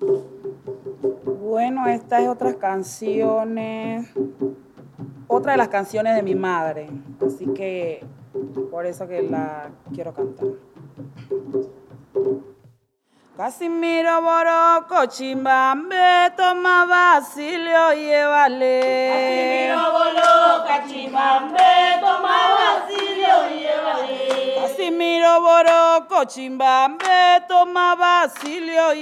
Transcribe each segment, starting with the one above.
Bueno, esta es otras canciones, otra de las canciones de mi madre, así que por eso que la quiero cantar. Casimiro Boroco, Chimbambe, toma Basilio, llévale. Casimiro Boroco, Boroco, Chimbambe, toma Basilio.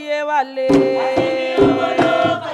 Casimiro Boroco,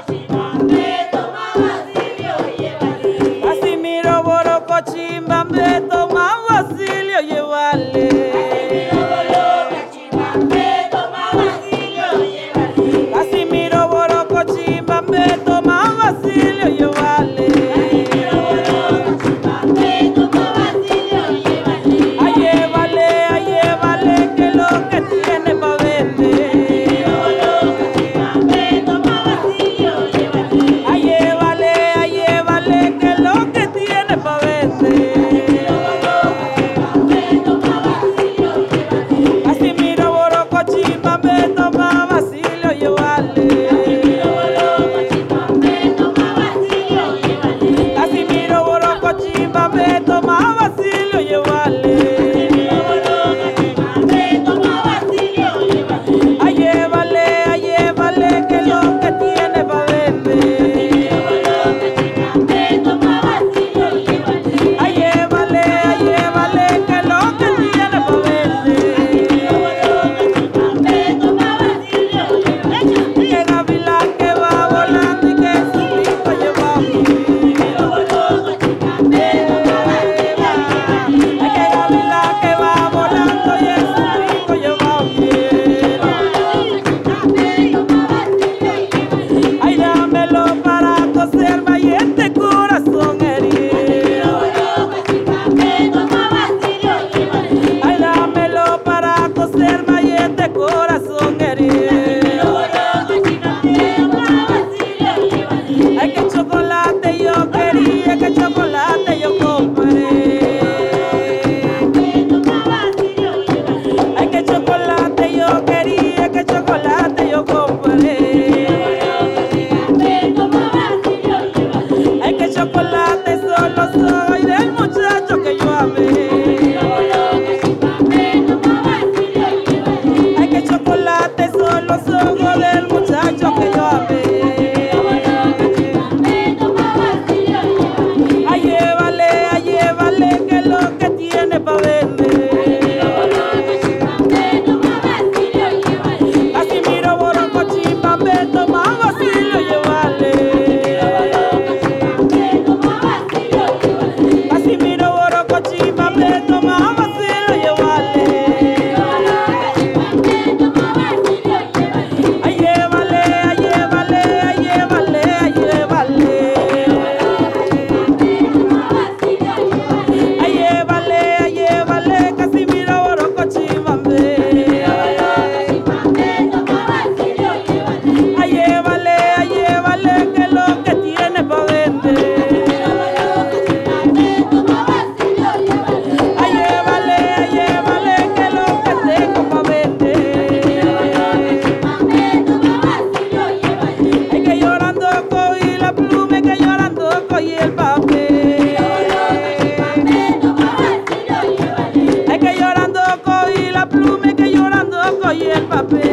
Yeah. papier.